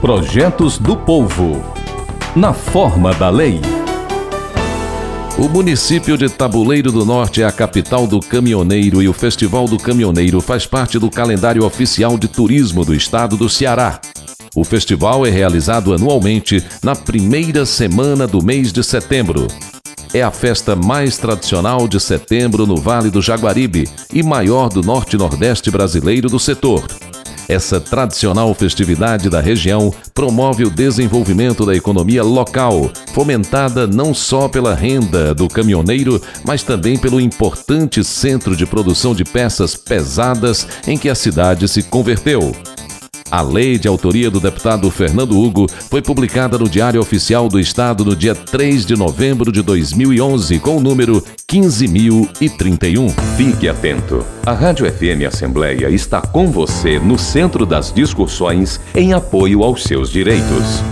Projetos do Povo. Na forma da lei. O município de Tabuleiro do Norte é a capital do caminhoneiro e o Festival do Caminhoneiro faz parte do calendário oficial de turismo do estado do Ceará. O festival é realizado anualmente na primeira semana do mês de setembro. É a festa mais tradicional de setembro no Vale do Jaguaribe e maior do norte e nordeste brasileiro do setor. Essa tradicional festividade da região promove o desenvolvimento da economia local, fomentada não só pela renda do caminhoneiro, mas também pelo importante centro de produção de peças pesadas em que a cidade se converteu. A lei de autoria do deputado Fernando Hugo foi publicada no Diário Oficial do Estado no dia 3 de novembro de 2011, com o número 15.031. Fique atento. A Rádio FM Assembleia está com você no centro das discussões em apoio aos seus direitos.